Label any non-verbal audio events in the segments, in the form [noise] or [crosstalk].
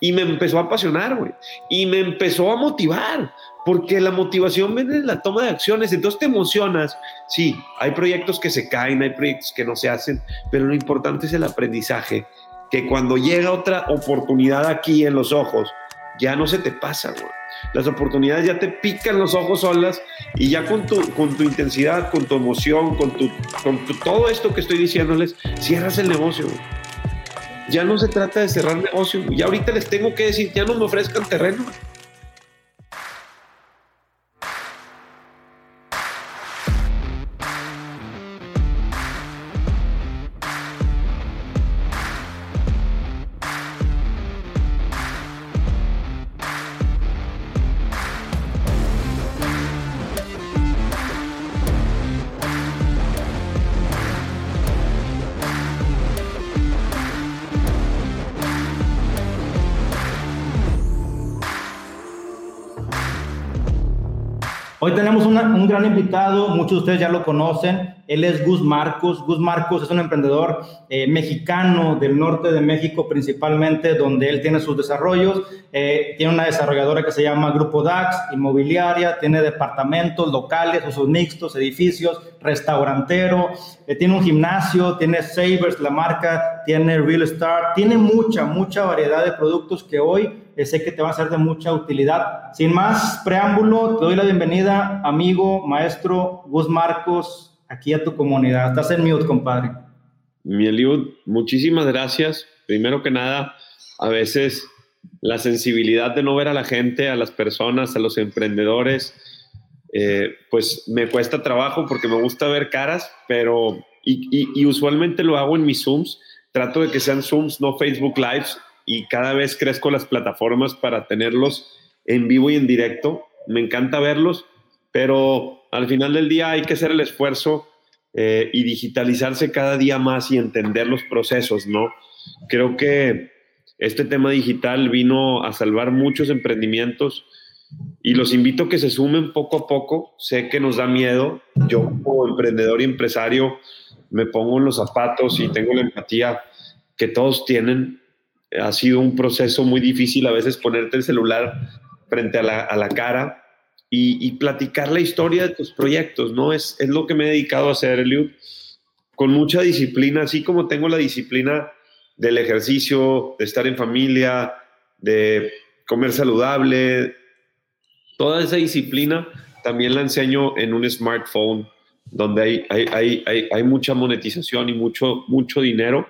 Y me empezó a apasionar, güey. Y me empezó a motivar, porque la motivación viene de la toma de acciones. Entonces te emocionas. Sí, hay proyectos que se caen, hay proyectos que no se hacen, pero lo importante es el aprendizaje. Que cuando llega otra oportunidad aquí en los ojos, ya no se te pasa, güey. Las oportunidades ya te pican los ojos solas y ya con tu, con tu intensidad, con tu emoción, con, tu, con todo esto que estoy diciéndoles, cierras el negocio. Güey ya no se trata de cerrar negocio. Ya ahorita les tengo que decir, ya no me ofrezcan terreno. Gran invitado, muchos de ustedes ya lo conocen, él es Gus Marcos. Gus Marcos es un emprendedor eh, mexicano del norte de México principalmente, donde él tiene sus desarrollos. Eh, tiene una desarrolladora que se llama Grupo DAX, inmobiliaria, tiene departamentos locales, usos mixtos, edificios, restaurantero, eh, tiene un gimnasio, tiene Savers, la marca, tiene Real Start, tiene mucha, mucha variedad de productos que hoy sé que te va a ser de mucha utilidad. Sin más preámbulo, te doy la bienvenida, amigo, maestro Gus Marcos, aquí a tu comunidad. Estás en mute, compadre. Mi Eliud, muchísimas gracias. Primero que nada, a veces la sensibilidad de no ver a la gente, a las personas, a los emprendedores, eh, pues me cuesta trabajo porque me gusta ver caras, pero y, y, usualmente lo hago en mis Zooms. Trato de que sean Zooms, no Facebook Lives, y cada vez crezco las plataformas para tenerlos en vivo y en directo. Me encanta verlos, pero al final del día hay que hacer el esfuerzo eh, y digitalizarse cada día más y entender los procesos, ¿no? Creo que este tema digital vino a salvar muchos emprendimientos y los invito a que se sumen poco a poco. Sé que nos da miedo. Yo como emprendedor y empresario me pongo en los zapatos y tengo la empatía que todos tienen ha sido un proceso muy difícil a veces ponerte el celular frente a la, cara y, platicar la historia de tus proyectos, ¿no? Es, es lo que me he dedicado a hacer, Eliud, con mucha disciplina, así como tengo la disciplina del ejercicio, de estar en familia, de comer saludable, toda esa disciplina también la enseño en un smartphone donde hay, hay, hay, hay mucha monetización y mucho, mucho dinero.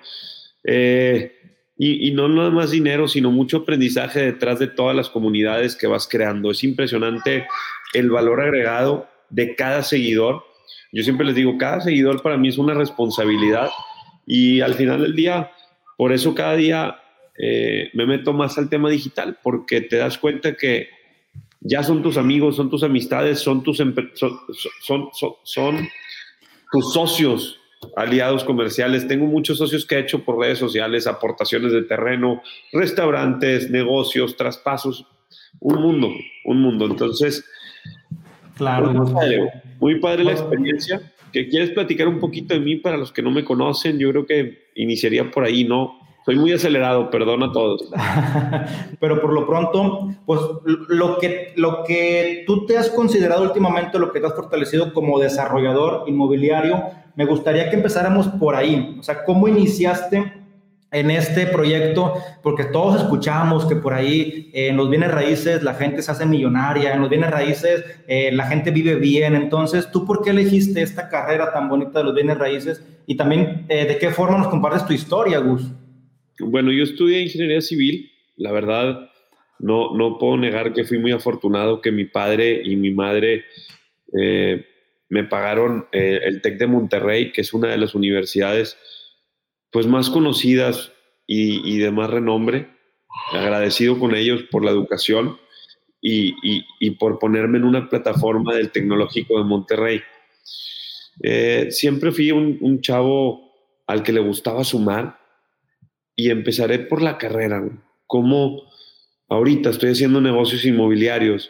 Eh, y, no nada más dinero, sino mucho aprendizaje detrás de todas las comunidades que vas creando. Es impresionante el valor agregado de cada seguidor. Yo siempre les digo, cada seguidor para mí es una responsabilidad y al final del día, por eso cada día eh, me meto más al tema digital, porque te das cuenta que ya son tus amigos, son tus amistades, son tus, son, son tus socios, aliados comerciales. Tengo muchos socios que he hecho por redes sociales, aportaciones de terreno, restaurantes, negocios, traspasos, un mundo, un mundo. Entonces, claro, muy padre, la experiencia. ¿Que quieres platicar un poquito de mí para los que no me conocen? Yo creo que iniciaría por ahí, ¿no? Soy muy acelerado, perdón a todos. [laughs] Pero por lo pronto, pues lo que, lo que tú te has considerado últimamente, lo que te has fortalecido como desarrollador inmobiliario, me gustaría que empezáramos por ahí. O sea, ¿cómo iniciaste en este proyecto? Porque todos escuchamos que por ahí eh, en los bienes raíces la gente se hace millonaria, en los bienes raíces eh, la gente vive bien. Entonces, ¿tú por qué elegiste esta carrera tan bonita de los bienes raíces? Y también, eh, ¿de qué forma nos compartes tu historia, Gus? Bueno, yo estudié ingeniería civil, la verdad, no, no puedo negar que fui muy afortunado que mi padre y mi madre eh, me pagaron eh, el TEC de Monterrey, que es una de las universidades pues más conocidas y, de más renombre. Agradecido con ellos por la educación y, por ponerme en una plataforma del Tecnológico de Monterrey. Eh, siempre fui un, un chavo al que le gustaba sumar, y empezaré por la carrera. Como ahorita estoy haciendo negocios inmobiliarios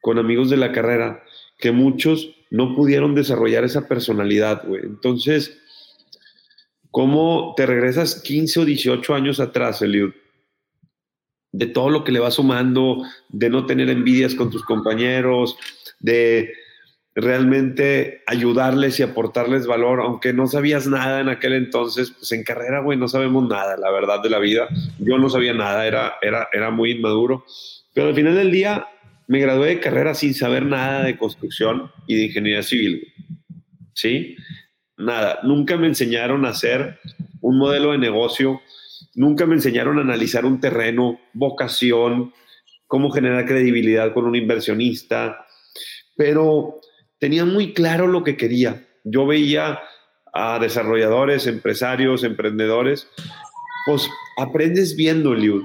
con amigos de la carrera que muchos no pudieron desarrollar esa personalidad, güey. Entonces, ¿cómo te regresas 15 o 18 años atrás, Eliud? de todo lo que le va sumando, de no tener envidias con tus compañeros, de realmente ayudarles y aportarles valor, aunque no sabías nada en aquel entonces, pues en carrera, güey, no sabemos nada, la verdad de la vida. Yo no sabía nada, era, era, era muy inmaduro, pero al final del día me gradué de carrera sin saber nada de construcción y de ingeniería civil, ¿sí? Nada, nunca me enseñaron a hacer un modelo de negocio, nunca me enseñaron a analizar un terreno, vocación, cómo generar credibilidad con un inversionista, pero tenía muy claro lo que quería. Yo veía a desarrolladores, empresarios, emprendedores, pues aprendes viendo, Liud,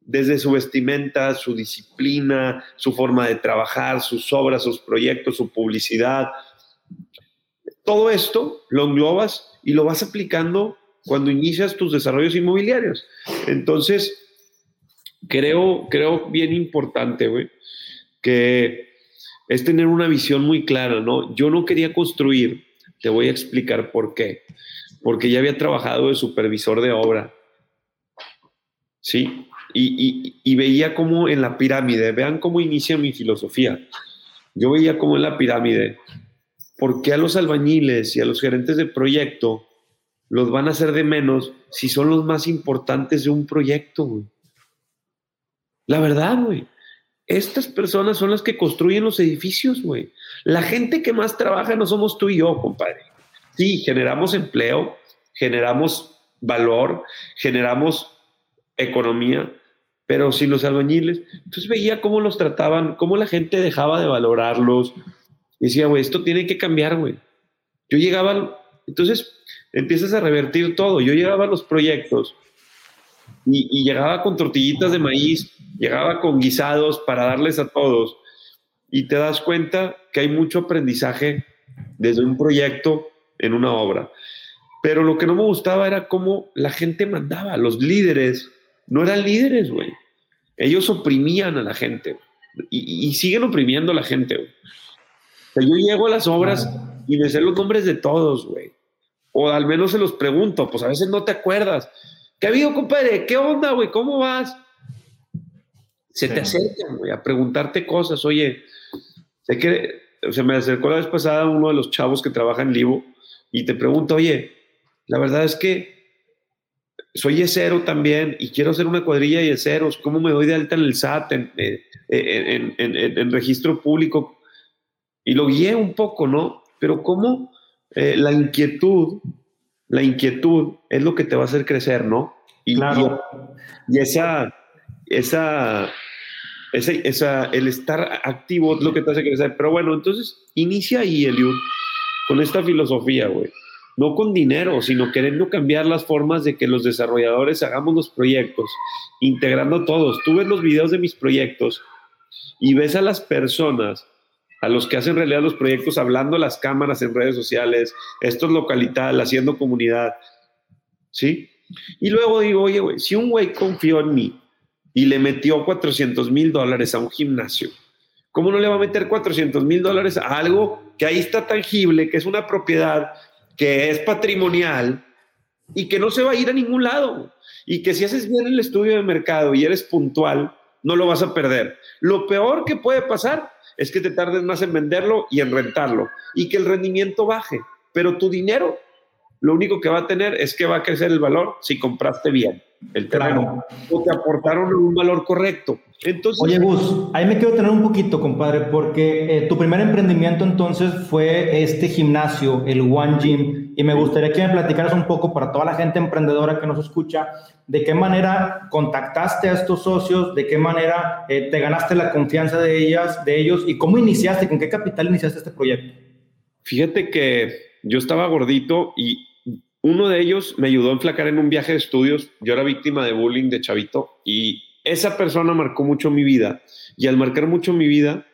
desde su vestimenta, su disciplina, su forma de trabajar, sus obras, sus proyectos, su publicidad. Todo esto lo englobas y lo vas aplicando cuando inicias tus desarrollos inmobiliarios. Entonces, creo, creo bien importante, güey, que es tener una visión muy clara, ¿no? Yo no quería construir, te voy a explicar por qué. Porque ya había trabajado de supervisor de obra, ¿sí? Y, veía cómo en la pirámide, vean cómo inicia mi filosofía. Yo veía cómo en la pirámide, ¿por qué a los albañiles y a los gerentes de proyecto los van a hacer de menos si son los más importantes de un proyecto, güey? La verdad, güey. Estas personas son las que construyen los edificios, güey. La gente que más trabaja no somos tú y yo, compadre. Sí, generamos empleo, generamos valor, generamos economía, pero sin los albañiles. Entonces veía cómo los trataban, cómo la gente dejaba de valorarlos. Y decía, güey, esto tiene que cambiar, güey. Yo llegaba, entonces empiezas a revertir todo. Yo llegaba a los proyectos y, llegaba con tortillitas de maíz, llegaba con guisados para darles a todos. Y te das cuenta que hay mucho aprendizaje desde un proyecto en una obra. Pero lo que no me gustaba era cómo la gente mandaba. Los líderes no eran líderes, güey. Ellos oprimían a la gente. Y, siguen oprimiendo a la gente, güey. yo llego a las obras y me sé los nombres de todos, güey. O al menos se los pregunto, pues a veces no te acuerdas. ¿Qué ha habido, compadre? ¿Qué onda, güey? ¿Cómo vas? Se te acercan, güey, a preguntarte cosas. Oye, sé que se me acercó la vez pasada uno de los chavos que trabaja en Livo y te pregunta, oye, la verdad es que soy yesero también y quiero hacer una cuadrilla de yeseros. ¿Cómo me doy de alta en el SAT, en, eh, en, en, en registro público? Y lo guié un poco, ¿no? Pero cómo eh, la inquietud la inquietud es lo que te va a hacer crecer, ¿no? Y, claro. y, esa, esa, esa, el estar activo es lo que te hace crecer. Pero bueno, entonces inicia ahí, Eliud, con esta filosofía, güey. No con dinero, sino queriendo cambiar las formas de que los desarrolladores hagamos los proyectos, integrando todos. Tú ves los videos de mis proyectos y ves a las personas a los que hacen realidad los proyectos, hablando las cámaras en redes sociales, esto es localital, haciendo comunidad, ¿sí? Y luego digo, oye, güey, si un güey confió en mí y le metió 400 mil dólares a un gimnasio, ¿cómo no le va a meter 400 mil dólares a algo que ahí está tangible, que es una propiedad, que es patrimonial y que no se va a ir a ningún lado? Y que si haces bien el estudio de mercado y eres puntual, no lo vas a perder. Lo peor que puede pasar es que te tardes más en venderlo y en rentarlo y que el rendimiento baje. Pero tu dinero, lo único que va a tener es que va a crecer el valor si compraste bien el terreno o te aportaron un valor correcto. Entonces, Oye, Gus, ahí me quiero tener un poquito, compadre, porque eh, tu primer emprendimiento entonces fue este gimnasio, el One Gym, y me gustaría que me platicaras un poco para toda la gente emprendedora que nos escucha, de qué manera contactaste a estos socios, de qué manera eh, te ganaste la confianza de ellas, de ellos, y cómo iniciaste, con qué capital iniciaste este proyecto. Fíjate que yo estaba gordito y uno de ellos me ayudó a enflacar en un viaje de estudios. Yo era víctima de bullying de chavito y esa persona marcó mucho mi vida. Y al marcar mucho mi vida,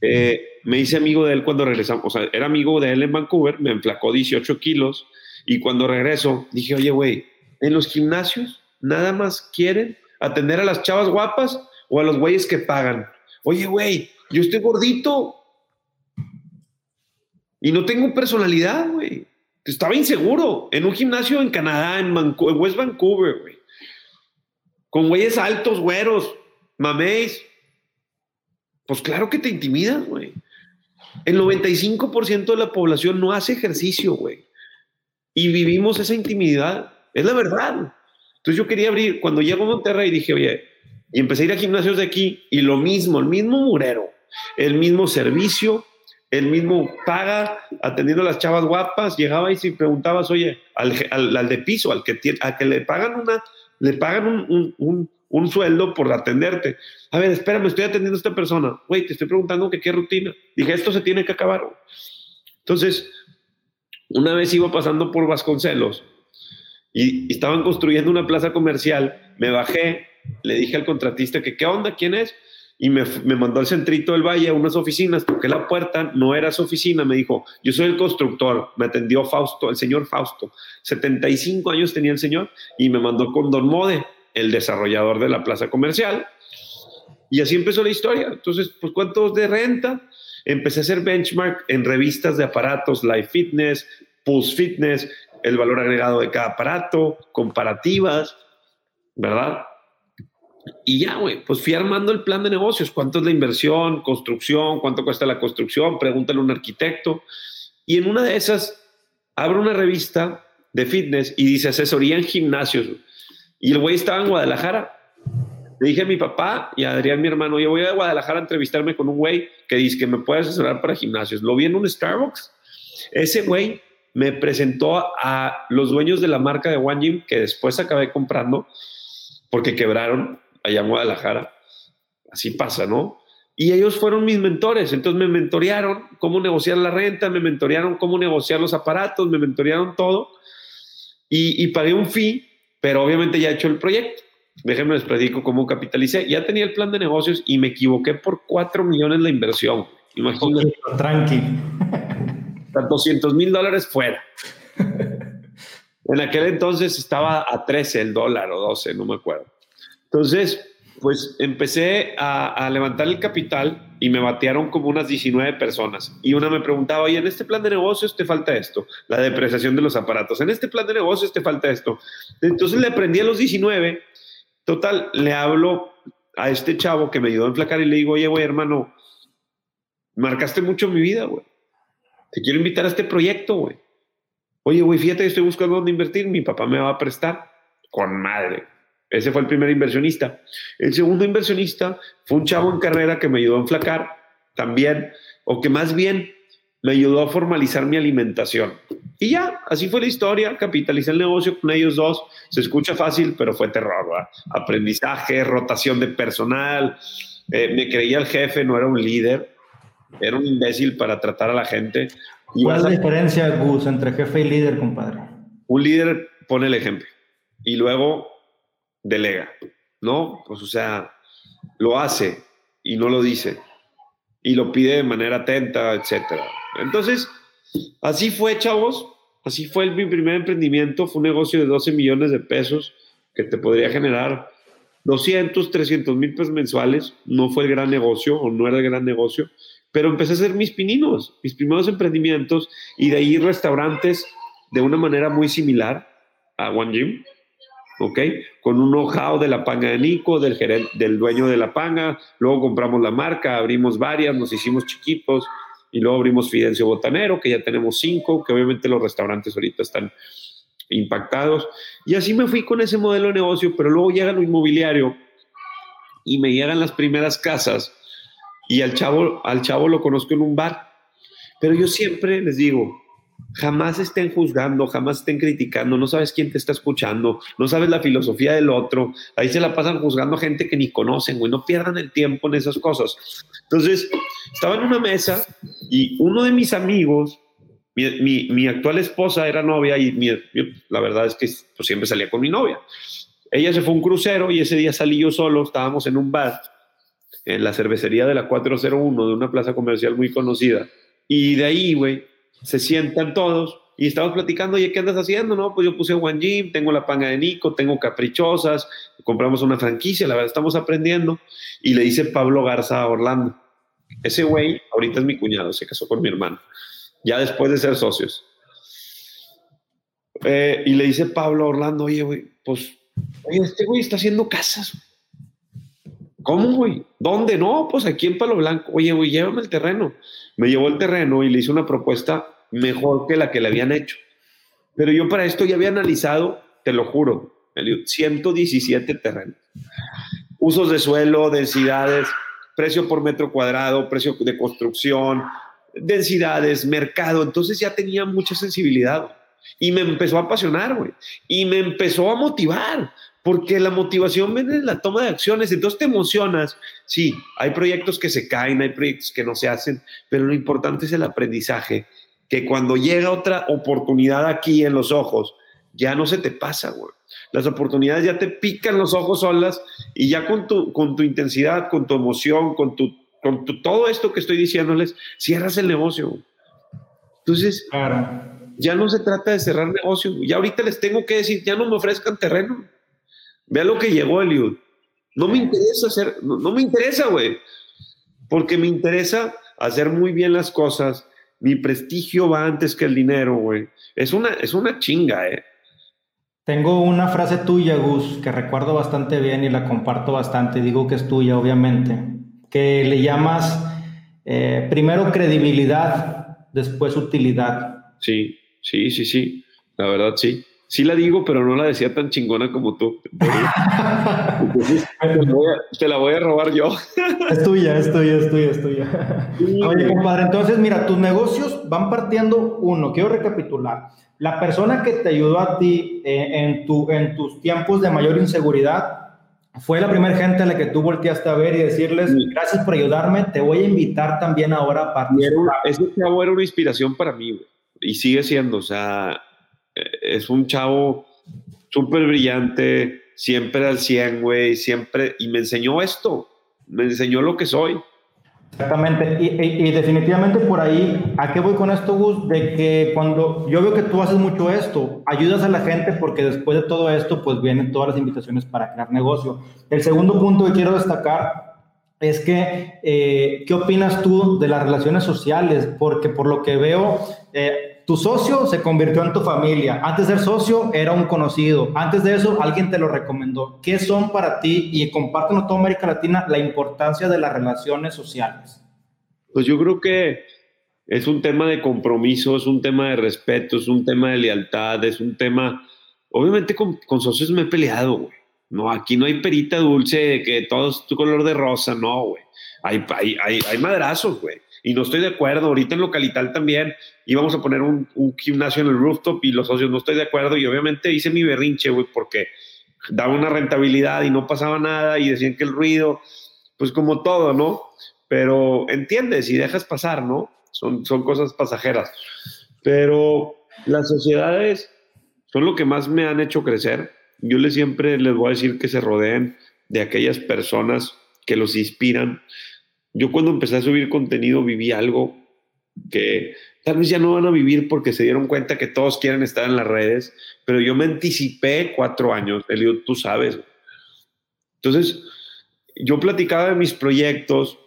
eh, me hice amigo de él cuando regresamos. O sea, era amigo de él en Vancouver, me enflacó 18 kilos. Y cuando regreso, dije, oye, güey, en los gimnasios nada más quieren atender a las chavas guapas o a los güeyes que pagan. Oye, güey, yo estoy gordito y no tengo personalidad, güey. Estaba inseguro en un gimnasio en Canadá, en, West Vancouver, güey. con güeyes altos, güeros, maméis. Pues claro que te intimidas, güey. El 95% de la población no hace ejercicio, güey. Y vivimos esa intimidad. Es la verdad. Entonces yo quería abrir, cuando llego a Monterrey dije, oye, y empecé a ir a gimnasios de aquí y lo mismo, el mismo murero, el mismo servicio, el mismo paga, atendiendo a las chavas guapas, llegaba y si preguntabas, oye, al, de piso, al que, tiene, a que le pagan una, le pagan un, sueldo por atenderte. A ver, espérame, estoy atendiendo a esta persona. Güey, te estoy preguntando que qué rutina. Dije, esto se tiene que acabar. Entonces, una vez iba pasando por Vasconcelos y, y estaban construyendo una plaza comercial, me bajé, le dije al contratista que, ¿qué onda? ¿Quién es? y me, me, mandó al centrito del valle a unas oficinas, toqué la puerta, no era su oficina, me dijo, yo soy el constructor, me atendió Fausto, el señor Fausto, 75 años tenía el señor, y me mandó con Don Mode, el desarrollador de la plaza comercial, y así empezó la historia. Entonces, pues, ¿cuántos de renta? Empecé a hacer benchmark en revistas de aparatos, Life Fitness, Pulse Fitness, el valor agregado de cada aparato, comparativas, ¿verdad? Y ya, güey, pues fui armando el plan de negocios. ¿Cuánto es la inversión, construcción? ¿Cuánto cuesta la construcción? Pregúntale a un arquitecto. Y en una de esas, abro una revista de fitness y dice asesoría en gimnasios. Y el güey estaba en Guadalajara. Le dije a mi papá y a Adrián, mi hermano, yo voy a Guadalajara a entrevistarme con un güey que dice que me puede asesorar para gimnasios. Lo vi en un Starbucks. Ese güey me presentó a los dueños de la marca de One Gym que después acabé comprando porque quebraron allá en Guadalajara. Así pasa, ¿no? Y ellos fueron mis mentores, entonces me mentorearon cómo negociar la renta, me mentorearon cómo negociar los aparatos, me mentorearon todo y, pagué un fee, pero obviamente ya he hecho el proyecto. Déjenme les platico cómo capitalicé. Ya tenía el plan de negocios y me equivoqué por 4 millones la inversión. Imagínate. Tranqui. 200 mil dólares fuera. [laughs] En aquel entonces estaba a 13 el dólar o 12, no me acuerdo. Entonces, pues empecé a, levantar el capital y me batearon como unas 19 personas. Y una me preguntaba, oye, en este plan de negocios te falta esto, la depreciación de los aparatos. En este plan de negocios te falta esto. Entonces le aprendí a los 19. Total, le hablo a este chavo que me ayudó a enflacar y le digo, oye, güey, hermano, marcaste mucho mi vida, güey. Te quiero invitar a este proyecto, güey. Oye, güey, fíjate, estoy buscando dónde invertir. Mi papá me va a prestar. Con madre ese fue el primer inversionista. El segundo inversionista fue un chavo en carrera que me ayudó a enflacar también, o que más bien me ayudó a formalizar mi alimentación. Y ya, así fue la historia, capitalicé el negocio con ellos dos. Se escucha fácil, pero fue terror, Aprendizaje, rotación de personal. Eh, me creía el jefe, no era un líder. Era un imbécil para tratar a la gente. ¿Cuál es la diferencia, Gus, entre jefe y líder, compadre? Un líder pone el ejemplo. Y luego delega, ¿no? Pues o sea, lo hace y no lo dice. Y lo pide de manera atenta, etcétera. Entonces, así fue, chavos, así fue mi primer emprendimiento, fue un negocio de 12 millones de pesos que te podría generar 200, 300 mil pesos mensuales, no fue el gran negocio o no era el gran negocio, pero empecé a hacer mis pininos, mis primeros emprendimientos y de ahí restaurantes de una manera muy similar a One Gym, ¿ok? Con un know-how de la panga de Nico, del, gerente, del dueño de la panga, luego compramos la marca, abrimos varias, nos hicimos chiquitos y luego abrimos Fidencio Botanero, que ya tenemos cinco, que obviamente los restaurantes ahorita están impactados. Y así me fui con ese modelo de negocio, pero luego llega lo inmobiliario y me llegan las primeras casas y al chavo, al chavo lo conozco en un bar. Pero yo siempre les digo, jamás estén juzgando, jamás estén criticando, no sabes quién te está escuchando, no sabes la filosofía del otro, ahí se la pasan juzgando a gente que ni conocen, güey, no pierdan el tiempo en esas cosas. Entonces, estaba en una mesa y uno de mis amigos, mi, actual esposa era novia y la verdad es que pues, siempre salía con mi novia. Ella se fue a un crucero y ese día salí yo solo, estábamos en un bar, en la cervecería de la 401 de una plaza comercial muy conocida. Y de ahí, güey, se sientan todos y estamos platicando, oye, ¿qué andas haciendo? No, pues yo puse One Gym, tengo la panga de Nico, tengo caprichosas, compramos una franquicia, la verdad estamos aprendiendo. Y le dice Pablo Garza a Orlando, ese güey ahorita es mi cuñado, se casó con mi hermano, ya después de ser socios. Eh, y le dice Pablo a Orlando, oye, güey, pues Oye, este güey está haciendo casas. ¿Cómo, güey? ¿Dónde? No, pues aquí en Palo Blanco. Oye, güey, llévame el terreno. Me llevó el terreno y le hice una propuesta mejor que la que le habían hecho. Pero yo para esto ya había analizado, te lo juro, 117 terrenos. Usos de suelo, densidades, precio por metro cuadrado, precio de construcción, densidades, mercado. Entonces ya tenía mucha sensibilidad. Y me empezó a apasionar, güey. Y me empezó a motivar, porque la motivación viene de la toma de acciones. Entonces te emocionas. Sí, hay proyectos que se caen, hay proyectos que no se hacen, pero lo importante es el aprendizaje, que cuando llega otra oportunidad aquí en los ojos, ya no se te pasa, güey. Las oportunidades ya te pican los ojos solas y ya con tu, con tu intensidad, con tu emoción, con tu con todo esto que estoy diciéndoles, cierras el negocio. Entonces, ya no se trata de cerrar negocio. Ya ahorita les tengo que decir, ya no me ofrezcan terreno. Vea lo que llegó Eliud. No me interesa hacer, no, me interesa, güey. Porque me interesa hacer muy bien las cosas. Mi prestigio va antes que el dinero, güey. Es una, es una chinga, eh. Tengo una frase tuya, Gus, que recuerdo bastante bien y la comparto bastante. Digo que es tuya, obviamente que le llamas eh, primero credibilidad, después utilidad. Sí, sí, sí, sí, la verdad sí. Sí la digo, pero no la decía tan chingona como tú. [laughs] te, la voy a robar yo. [laughs] es tuya, es tuya, es tuya, es tuya. Oye, compadre, entonces mira, tus negocios van partiendo uno. Quiero recapitular. La persona que te ayudó a ti eh, en, tu, en tus tiempos de mayor inseguridad fue la primera gente a la que tú volteaste a ver y decirles, gracias por ayudarme, te voy a invitar también ahora a participar. Ese chavo era una inspiración para mí, y sigue siendo, o sea, es un chavo súper brillante, siempre al 100, güey, siempre, y me enseñó esto, me enseñó lo que soy. Exactamente, y, definitivamente por ahí, ¿a qué voy con esto, Gus? De que cuando yo veo que tú haces mucho esto, ayudas a la gente porque después de todo esto, pues vienen todas las invitaciones para crear negocio. El segundo punto que quiero destacar es que, eh, ¿qué opinas tú de las relaciones sociales? Porque por lo que veo, eh, tu socio se convirtió en tu familia. Antes de ser socio era un conocido. Antes de eso alguien te lo recomendó. ¿Qué son para ti y comparten a toda América Latina la importancia de las relaciones sociales? Pues yo creo que es un tema de compromiso, es un tema de respeto, es un tema de lealtad, es un tema... Obviamente con, socios me he peleado, güey. No, aquí no hay perita dulce que todo es tu color de rosa, no, güey. Hay, hay, hay, hay madrazos, güey y no estoy de acuerdo. Ahorita en Localital también íbamos a poner un, gimnasio en el rooftop y los socios no estoy de acuerdo. Y obviamente hice mi berrinche, güey, porque daba una rentabilidad y no pasaba nada y decían que el ruido, pues como todo, ¿no? Pero entiendes y dejas pasar, ¿no? Son, son cosas pasajeras. Pero las sociedades son lo que más me han hecho crecer. Yo les siempre les voy a decir que se rodeen de aquellas personas que los inspiran, yo cuando empecé a subir contenido viví algo que tal vez ya no van a vivir porque se dieron cuenta que todos quieren estar en las redes, pero yo me anticipé cuatro años, Elio, tú sabes. Entonces, yo platicaba de mis proyectos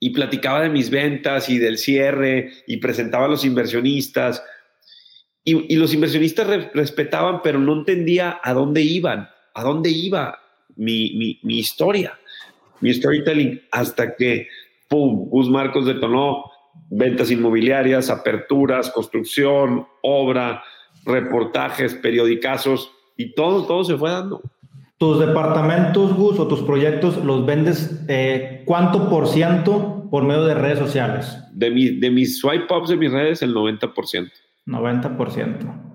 y platicaba de mis ventas y del cierre y presentaba a los inversionistas y, los inversionistas respetaban, pero no entendía a dónde iban, a dónde iba mi, mi historia mi storytelling hasta que, ¡pum!, Gus Marcos detonó ventas inmobiliarias, aperturas, construcción, obra, reportajes, periodicazos y todo, todo se fue dando. ¿Tus departamentos, Gus, o tus proyectos los vendes eh, cuánto por ciento por medio de redes sociales? De, mi, de mis swipe ups de mis redes, el 90%. 90%.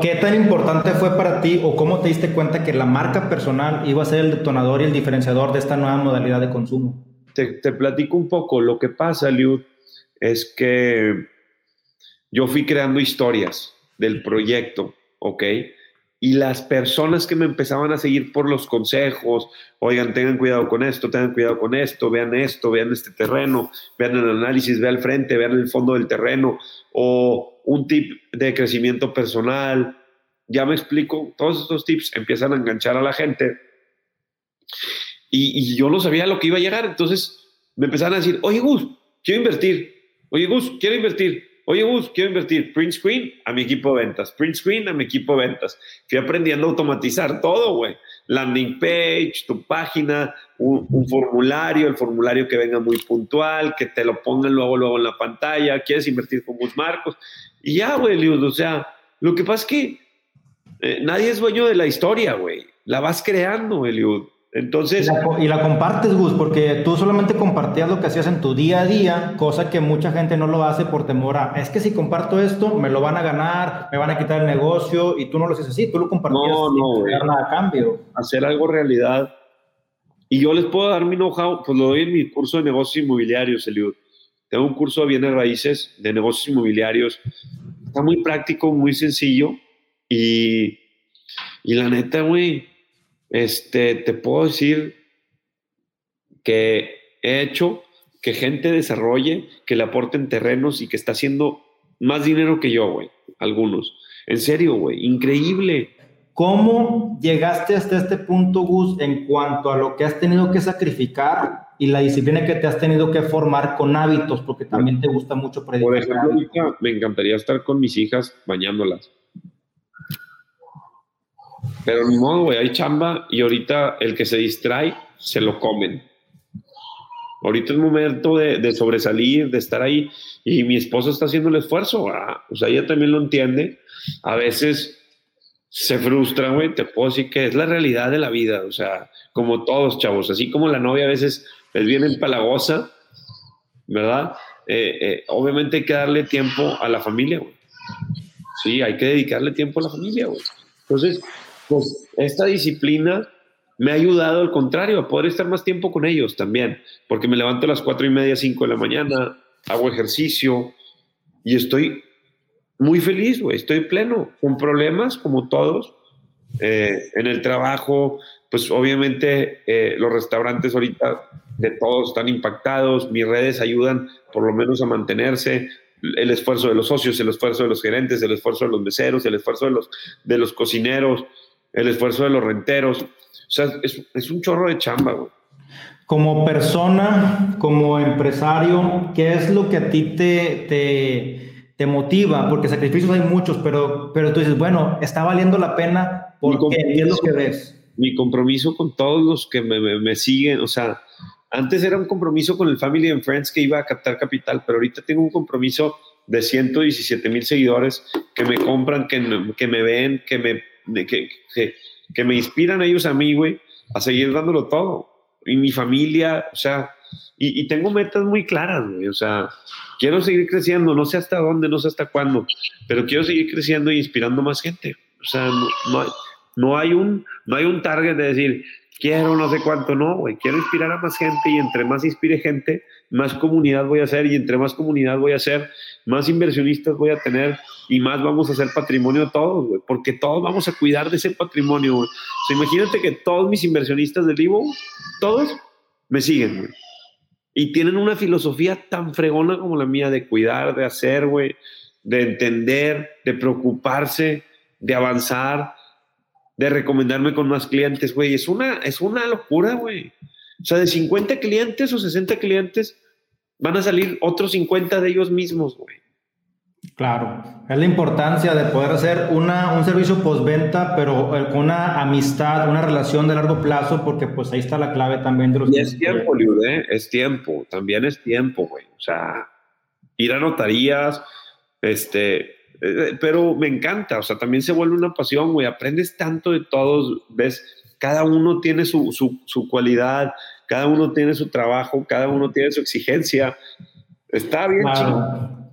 ¿Qué tan importante fue para ti o cómo te diste cuenta que la marca personal iba a ser el detonador y el diferenciador de esta nueva modalidad de consumo? Te, platico un poco. Lo que pasa, Liud, es que yo fui creando historias del proyecto, ¿ok? Y las personas que me empezaban a seguir por los consejos, oigan, tengan cuidado con esto, tengan cuidado con esto, vean esto, vean este terreno, vean el análisis, vean el frente, vean el fondo del terreno, o un tip de crecimiento personal. Ya me explico, todos estos tips empiezan a enganchar a la gente y, yo no sabía lo que iba a llegar. Entonces me empezaron a decir, oye Gus, quiero invertir. Oye Gus, quiero invertir. Oye, Gus, quiero invertir print screen a mi equipo de ventas, print screen a mi equipo de ventas. Fui aprendiendo a automatizar todo, güey. Landing page, tu página, un, formulario, el formulario que venga muy puntual, que te lo pongan luego, luego en la pantalla. ¿Quieres invertir con Gus Marcos? Y ya, güey, o sea, lo que pasa es que eh, nadie es dueño de la historia, güey. La vas creando, Eliud. Entonces. Y la, compartes, Gus, porque tú solamente compartías lo que hacías en tu día a día, cosa que mucha gente no lo hace por temor a. Es que si comparto esto, me lo van a ganar, me van a quitar el negocio, y tú no lo haces así, tú lo compartías no, no, sin nada a cambio. Hacer algo realidad. Y yo les puedo dar mi know-how, pues lo doy en mi curso de negocios inmobiliarios, Eliud. Tengo un curso de bienes raíces, de negocios inmobiliarios. Está muy práctico, muy sencillo. Y, y la neta, güey este, te puedo decir que he hecho que gente desarrolle, que le aporten terrenos y que está haciendo más dinero que yo, güey. Algunos. En serio, güey. Increíble. ¿Cómo llegaste hasta este punto, Gus, en cuanto a lo que has tenido que sacrificar y la disciplina que te has tenido que formar con hábitos? Porque también te gusta mucho predicar. Por ejemplo, me encantaría estar con mis hijas bañándolas. Pero ni modo, güey, hay chamba y ahorita el que se distrae, se lo comen. Ahorita es momento de, sobresalir, de estar ahí. Y mi esposa está haciendo el esfuerzo. Ah, o sea, ella también lo entiende. A veces se frustra, güey. Te puedo decir que es la realidad de la vida. O sea, como todos, chavos. Así como la novia a veces les viene empalagosa, ¿verdad? Eh, eh, obviamente hay que darle tiempo a la familia, güey. Sí, hay que dedicarle tiempo a la familia, güey. Entonces, pues esta disciplina me ha ayudado al contrario, a poder estar más tiempo con ellos también, porque me levanto a las cuatro y media, cinco de la mañana, hago ejercicio y estoy muy feliz, güey, estoy pleno, con problemas como todos, eh, en el trabajo, pues obviamente eh, los restaurantes ahorita de todos están impactados, mis redes ayudan por lo menos a mantenerse, el esfuerzo de los socios, el esfuerzo de los gerentes, el esfuerzo de los meseros, el esfuerzo de los, de los cocineros, el esfuerzo de los renteros. O sea, es, un chorro de chamba, güey. Como persona, como empresario, ¿qué es lo que a ti te, te, te, motiva? Porque sacrificios hay muchos, pero, pero tú dices, bueno, está valiendo la pena porque es lo que ves. Mi compromiso con todos los que me, me, siguen, o sea, antes era un compromiso con el Family and Friends que iba a captar capital, pero ahorita tengo un compromiso de 117 mil seguidores que me compran, que, que me ven, que me que, que, que, me inspiran ellos a mí, güey, a seguir dándolo todo. Y mi familia, o sea, y, y, tengo metas muy claras, güey, o sea, quiero seguir creciendo, no sé hasta dónde, no sé hasta cuándo, pero quiero seguir creciendo e inspirando más gente. O sea, no, no, hay, no, hay, un, no hay un target de decir, quiero no sé cuánto, no, güey, quiero inspirar a más gente y entre más inspire gente, más comunidad voy a hacer y entre más comunidad voy a hacer, más inversionistas voy a tener y más vamos a hacer patrimonio todos, güey, porque todos vamos a cuidar de ese patrimonio, güey. O sea, imagínate que todos mis inversionistas del Ivo, todos me siguen, güey. Y tienen una filosofía tan fregona como la mía de cuidar, de hacer, güey, de entender, de preocuparse, de avanzar, de recomendarme con más clientes, güey. Es una, es una locura, güey. O sea, de 50 clientes o 60 clientes van a salir otros 50 de ellos mismos, güey. Claro, es la importancia de poder hacer una, un servicio postventa, pero eh, con una amistad, una relación de largo plazo, porque pues ahí está la clave también de los... Y es tiempo, Liud, ¿eh? es tiempo, también es tiempo, güey. O sea, ir a notarías, este, eh, pero me encanta, o sea, también se vuelve una pasión, güey, aprendes tanto de todos, ves, cada uno tiene su, su, su cualidad, cada uno tiene su trabajo, cada uno tiene su exigencia. Está bien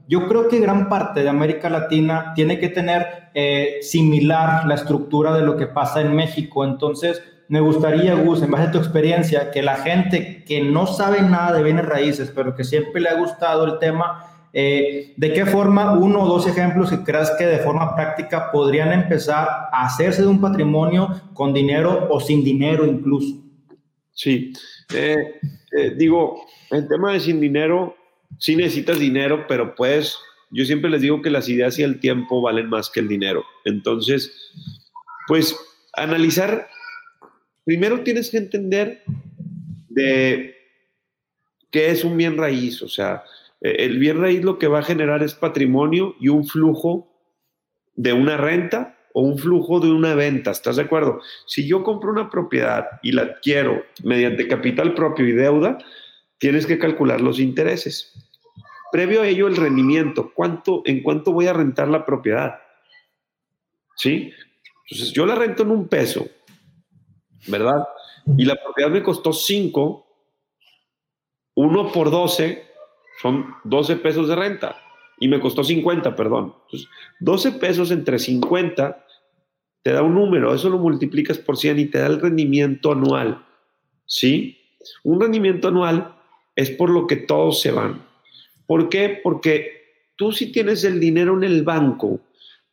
Yo creo que gran parte de América Latina tiene que tener eh, similar la estructura de lo que pasa en México. Entonces, me gustaría, Gus, en base a tu experiencia, que la gente que no sabe nada de bienes raíces, pero que siempre le ha gustado el tema, eh, ¿de qué forma uno o dos ejemplos que creas que de forma práctica podrían empezar a hacerse de un patrimonio con dinero o sin dinero incluso? Sí, eh, eh, digo, el tema de sin dinero, sí necesitas dinero, pero pues yo siempre les digo que las ideas y el tiempo valen más que el dinero. Entonces, pues analizar, primero tienes que entender de qué es un bien raíz, o sea, el bien raíz lo que va a generar es patrimonio y un flujo de una renta o un flujo de una venta. ¿Estás de acuerdo? Si yo compro una propiedad y la adquiero mediante capital propio y deuda, tienes que calcular los intereses. Previo a ello, el rendimiento. ¿Cuánto, ¿En cuánto voy a rentar la propiedad? ¿Sí? Entonces, yo la rento en un peso, ¿verdad? Y la propiedad me costó 5, 1 por 12 son 12 pesos de renta y me costó 50, perdón. Entonces, 12 pesos entre 50 te da un número, eso lo multiplicas por 100 y te da el rendimiento anual. ¿Sí? Un rendimiento anual es por lo que todos se van. ¿Por qué? Porque tú si tienes el dinero en el banco,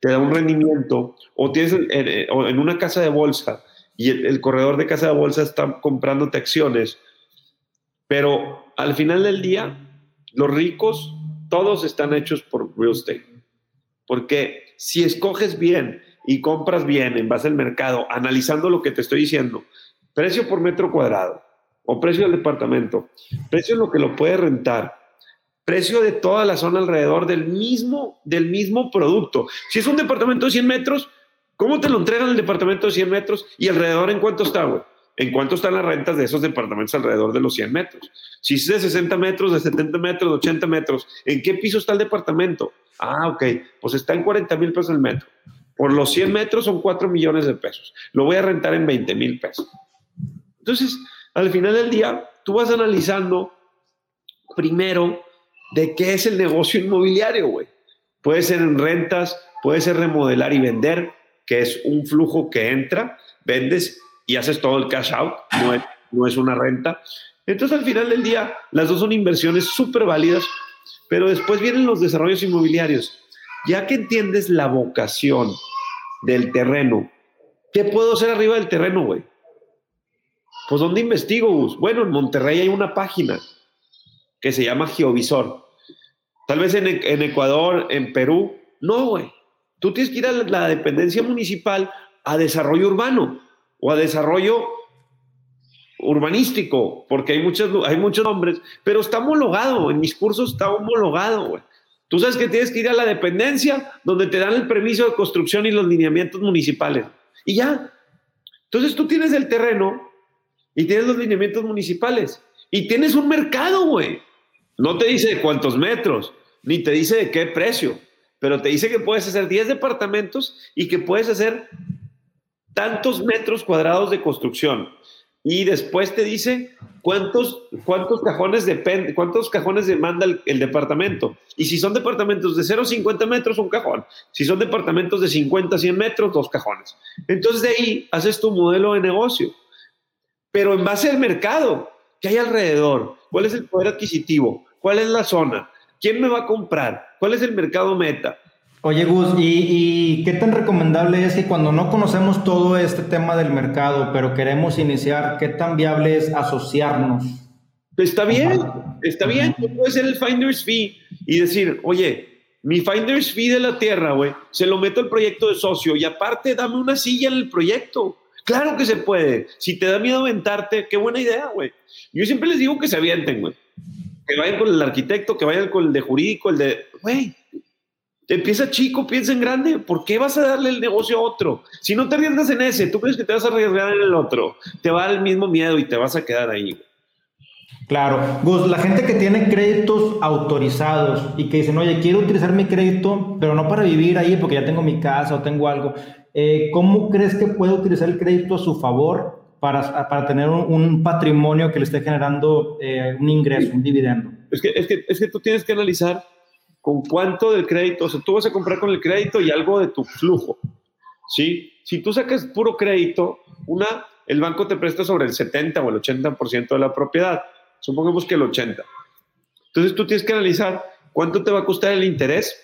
te da un rendimiento, o tienes en una casa de bolsa y el, corredor de casa de bolsa está comprándote acciones, pero al final del día, los ricos, todos están hechos por real estate. Porque si escoges bien y compras bien en base al mercado, analizando lo que te estoy diciendo, precio por metro cuadrado o precio del departamento, precio en lo que lo puede rentar, precio de toda la zona alrededor del mismo, del mismo producto. Si es un departamento de 100 metros, ¿cómo te lo entregan el departamento de 100 metros y alrededor en cuánto está, güey? ¿En cuánto están las rentas de esos departamentos alrededor de los 100 metros? Si es de 60 metros, de 70 metros, de 80 metros, ¿en qué piso está el departamento? Ah, ok, pues está en 40 mil pesos el metro. Por los 100 metros son 4 millones de pesos. Lo voy a rentar en 20 mil pesos. Entonces, al final del día, tú vas analizando primero de qué es el negocio inmobiliario, güey. Puede ser en rentas, puede ser remodelar y vender, que es un flujo que entra, vendes y haces todo el cash out, no es, no es una renta. Entonces, al final del día, las dos son inversiones súper válidas, pero después vienen los desarrollos inmobiliarios. Ya que entiendes la vocación del terreno. ¿Qué puedo hacer arriba del terreno, güey? Pues ¿dónde investigo, Gus? Bueno, en Monterrey hay una página que se llama Geovisor. Tal vez en, en Ecuador, en Perú. No, güey. Tú tienes que ir a la dependencia municipal a desarrollo urbano o a desarrollo urbanístico, porque hay muchos, hay muchos nombres, pero está homologado, en mis cursos está homologado, güey. Tú sabes que tienes que ir a la dependencia donde te dan el permiso de construcción y los lineamientos municipales. Y ya. Entonces tú tienes el terreno y tienes los lineamientos municipales y tienes un mercado, güey. No te dice de cuántos metros, ni te dice de qué precio, pero te dice que puedes hacer 10 departamentos y que puedes hacer tantos metros cuadrados de construcción y después te dice cuántos, cuántos cajones depende, cuántos cajones demanda el, departamento. Y si son departamentos de 0 a 50 metros, un cajón. Si son departamentos de 50 a 100 metros, dos cajones. Entonces de ahí haces tu modelo de negocio. Pero en base al mercado, ¿qué hay alrededor? ¿Cuál es el poder adquisitivo? ¿Cuál es la zona? ¿Quién me va a comprar? ¿Cuál es el mercado meta? Oye, Gus, ¿y, qué tan recomendable es que cuando no conocemos todo este tema del mercado, pero queremos iniciar, qué tan viable es asociarnos? Está bien, está bien. puede ser el finder's fee y decir, oye, mi finder's fee de la tierra, güey, se lo meto al proyecto de socio y aparte dame una silla en el proyecto. Claro que se puede. Si te da miedo aventarte, qué buena idea, güey. Yo siempre les digo que se avienten, güey. Que vayan con el arquitecto, que vayan con el de jurídico, el de, güey, Empieza chico, piensa en grande. ¿Por qué vas a darle el negocio a otro? Si no te arriesgas en ese, tú crees que te vas a arriesgar en el otro. Te va el mismo miedo y te vas a quedar ahí. Claro. Gus, la gente que tiene créditos autorizados y que dicen, oye, quiero utilizar mi crédito, pero no para vivir ahí porque ya tengo mi casa o tengo algo. Eh, ¿Cómo crees que puede utilizar el crédito a su favor para, para tener un, patrimonio que le esté generando eh, un ingreso, un dividendo? Es que, es, que, es que tú tienes que analizar con cuánto del crédito, o sea, tú vas a comprar con el crédito y algo de tu flujo, ¿sí? Si tú sacas puro crédito, una, el banco te presta sobre el 70 o el 80% de la propiedad, supongamos que el 80. Entonces tú tienes que analizar cuánto te va a costar el interés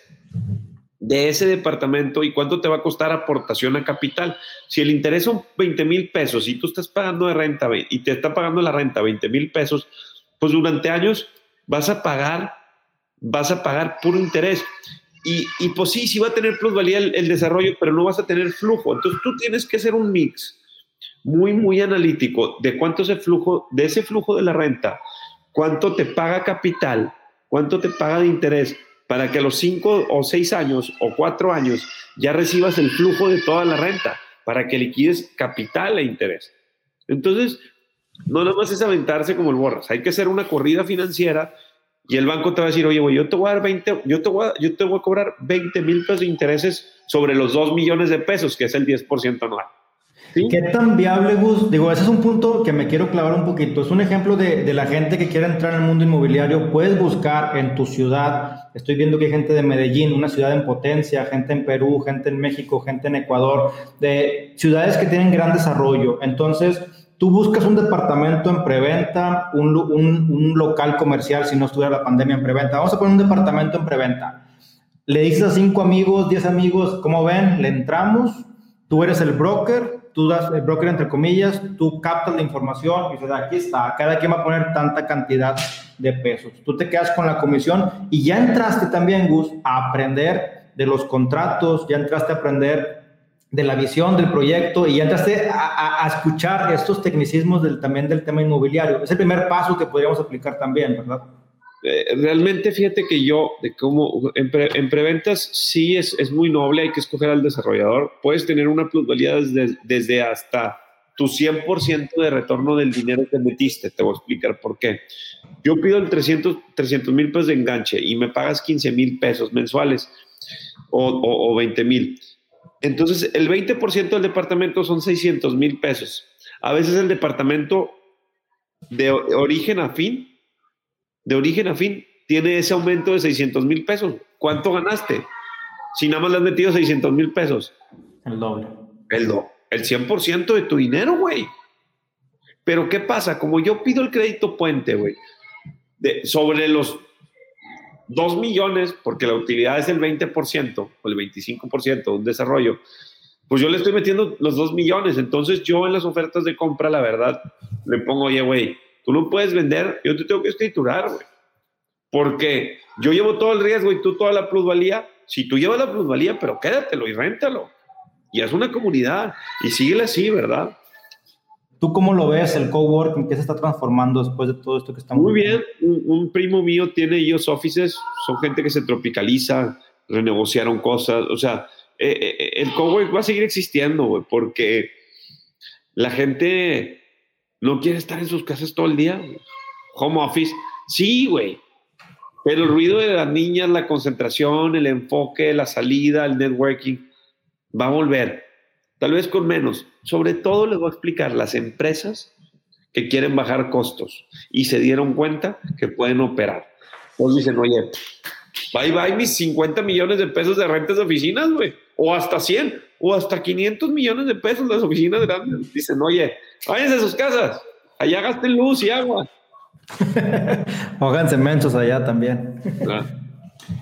de ese departamento y cuánto te va a costar aportación a capital. Si el interés son 20 mil pesos y tú estás pagando de renta y te está pagando la renta 20 mil pesos, pues durante años vas a pagar vas a pagar puro interés. Y, y pues sí, sí va a tener plusvalía el, el, desarrollo, pero no vas a tener flujo. Entonces tú tienes que hacer un mix muy, muy analítico de cuánto es el flujo, de ese flujo de la renta, cuánto te paga capital ¿Cuánto te paga de interés? Para que a los cinco o seis años o cuatro años ya recibas el flujo de toda la renta, para que liquides capital e interés. Entonces, no nada más es aventarse como el borras, hay que hacer una corrida financiera y el banco te va a decir, oye, güey, yo te voy a dar 20, yo te voy a, yo te voy a cobrar 20 mil pesos de intereses sobre los 2 millones de pesos, que es el 10% anual. ¿Qué tan viable, Gus? Digo, ese es un punto que me quiero clavar un poquito. Es un ejemplo de, de, la gente que quiere entrar en el mundo inmobiliario. Puedes buscar en tu ciudad. Estoy viendo que hay gente de Medellín, una ciudad en potencia, gente en Perú, gente en México, gente en Ecuador, de ciudades que tienen gran desarrollo. Entonces, tú buscas un departamento en preventa, un, un, local comercial, si no estuviera la pandemia en preventa. Vamos a poner un departamento en preventa. Le dices a cinco amigos, diez amigos, ¿cómo ven? Le entramos, tú eres el broker, tú das el broker entre comillas, tú captas la información y dices, aquí está, cada quien va a poner tanta cantidad de pesos. Tú te quedas con la comisión y ya entraste también, Gus, a aprender de los contratos, ya entraste a aprender de la visión del proyecto y ya entraste a, a, escuchar estos tecnicismos del, también del tema inmobiliario. Es el primer paso que podríamos aplicar también, ¿verdad? Eh, realmente fíjate que yo, de cómo en, pre, en preventas sí es, es, muy noble, hay que escoger al desarrollador. Puedes tener una plusvalía desde, desde hasta tu 100% de retorno del dinero que metiste. Te voy a explicar por qué. Yo pido el 300 mil pesos de enganche y me pagas 15 mil pesos mensuales o, o, o 20 mil entonces, el 20% del departamento son 600 mil pesos. A veces el departamento de origen a fin, de origen a fin, tiene ese aumento de 600 mil pesos. ¿Cuánto ganaste? Si nada más le has metido 600 mil pesos. El doble. El, do, el 100% de tu dinero, güey. Pero ¿qué pasa? Como yo pido el crédito puente, güey, sobre los 2 millones, porque la utilidad es el 20% o el 25% de un desarrollo, pues yo le estoy metiendo los 2 millones. Entonces yo en las ofertas de compra, la verdad, le pongo, oye, güey, tú no puedes vender, yo te tengo que escriturar, güey. Porque yo llevo todo el riesgo y tú toda la plusvalía. Si tú llevas la plusvalía, pero quédatelo y réntalo. Y es una comunidad y síguele así, ¿verdad? ¿Tú cómo lo ves el coworking? ¿Qué se está transformando después de todo esto que estamos Muy bien, un, un, primo mío tiene ellos offices, son gente que se tropicaliza, renegociaron cosas, o sea, eh, eh, el coworking va a seguir existiendo, güey, porque la gente no quiere estar en sus casas todo el día. Home office, sí, güey, pero el ruido de las niñas, la concentración, el enfoque, la salida, el networking, va a volver tal vez con menos. Sobre todo les voy a explicar las empresas que quieren bajar costos y se dieron cuenta que pueden operar. Pues dicen, oye, bye bye mis 50 millones de pesos de rentas de oficinas, güey, o hasta 100, o hasta 500 millones de pesos las oficinas grandes. Dicen, oye, váyanse a sus casas, allá gasten luz y agua. [laughs] Pónganse mensos allá también. Ah.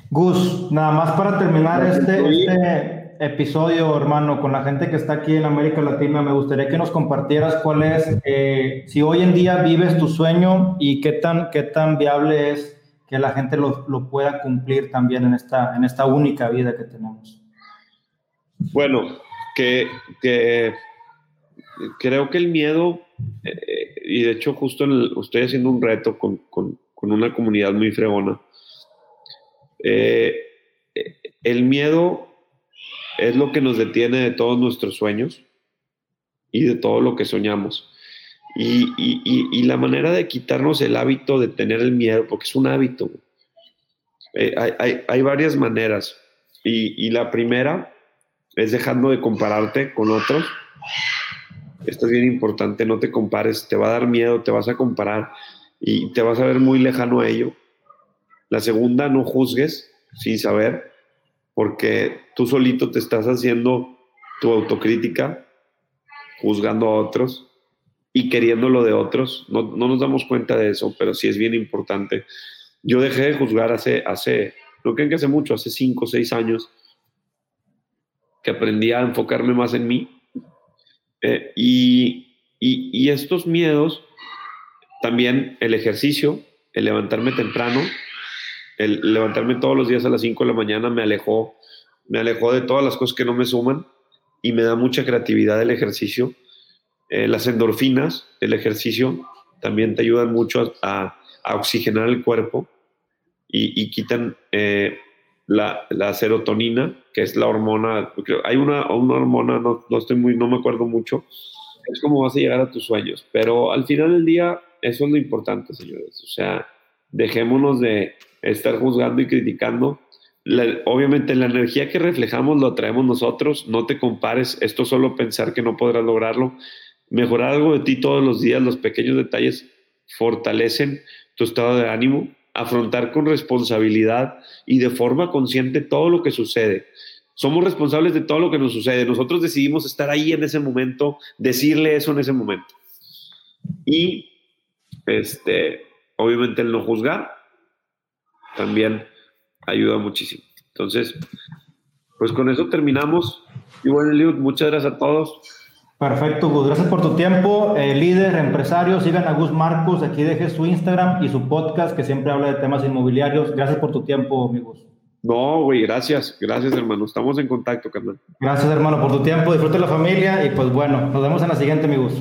Gus, nada más para terminar este, este, episodio, hermano, con la gente que está aquí en América Latina, me gustaría que nos compartieras cuál es, eh, si hoy en día vives tu sueño y qué tan, qué tan viable es que la gente lo, lo pueda cumplir también en esta, en esta única vida que tenemos. Bueno, que, que creo que el miedo, eh, y de hecho justo el, estoy haciendo un reto con, con, con una comunidad muy fregona, eh, el miedo es lo que nos detiene de todos nuestros sueños y de todo lo que soñamos. Y, y, y, la manera de quitarnos el hábito de tener el miedo, porque es un hábito, eh, hay, hay, hay, varias maneras. Y, la primera es dejando de compararte con otros. Esto es bien importante, no te compares, te va a dar miedo, te vas a comparar y te vas a ver muy lejano a ello. La segunda, no juzgues sin saber porque tú solito te estás haciendo tu autocrítica, juzgando a otros y queriendo lo de otros. No, no, nos damos cuenta de eso, pero sí es bien importante. Yo dejé de juzgar hace, hace no creo que hace mucho, hace cinco o seis años, que aprendí a enfocarme más en mí. Eh, y, y, y estos miedos, también el ejercicio, el levantarme temprano, el levantarme todos los días a las 5 de la mañana me alejó, me alejó de todas las cosas que no me suman y me da mucha creatividad el ejercicio. Eh, las endorfinas del ejercicio también te ayudan mucho a, oxigenar el cuerpo y, quitan eh, la, serotonina, que es la hormona, hay una, una hormona, no, no, estoy muy, no me acuerdo mucho, es como vas a llegar a tus sueños, pero al final del día eso es lo importante, señores, o sea, dejémonos de estar juzgando y criticando. obviamente la energía que reflejamos lo traemos nosotros, no te compares, esto solo pensar que no podrás lograrlo. Mejorar algo de ti todos los días, los pequeños detalles fortalecen tu estado de ánimo, afrontar con responsabilidad y de forma consciente todo lo que sucede. Somos responsables de todo lo que nos sucede. Nosotros decidimos estar ahí en ese momento, decirle eso en ese momento. Y este, obviamente el no juzgar también ayuda muchísimo. Entonces, pues con eso terminamos. Y bueno, Eliud, muchas gracias a todos. Perfecto, Gus. Gracias por tu tiempo. Eh, líder, empresario, sigan a Gus Marcos. Aquí deje su Instagram y su podcast que siempre habla de temas inmobiliarios. Gracias por tu tiempo, amigos. No, güey, gracias. Gracias, hermano. Estamos en contacto, carnal. Gracias, hermano, por tu tiempo. Disfrute la familia y pues bueno, nos vemos en la siguiente, amigos.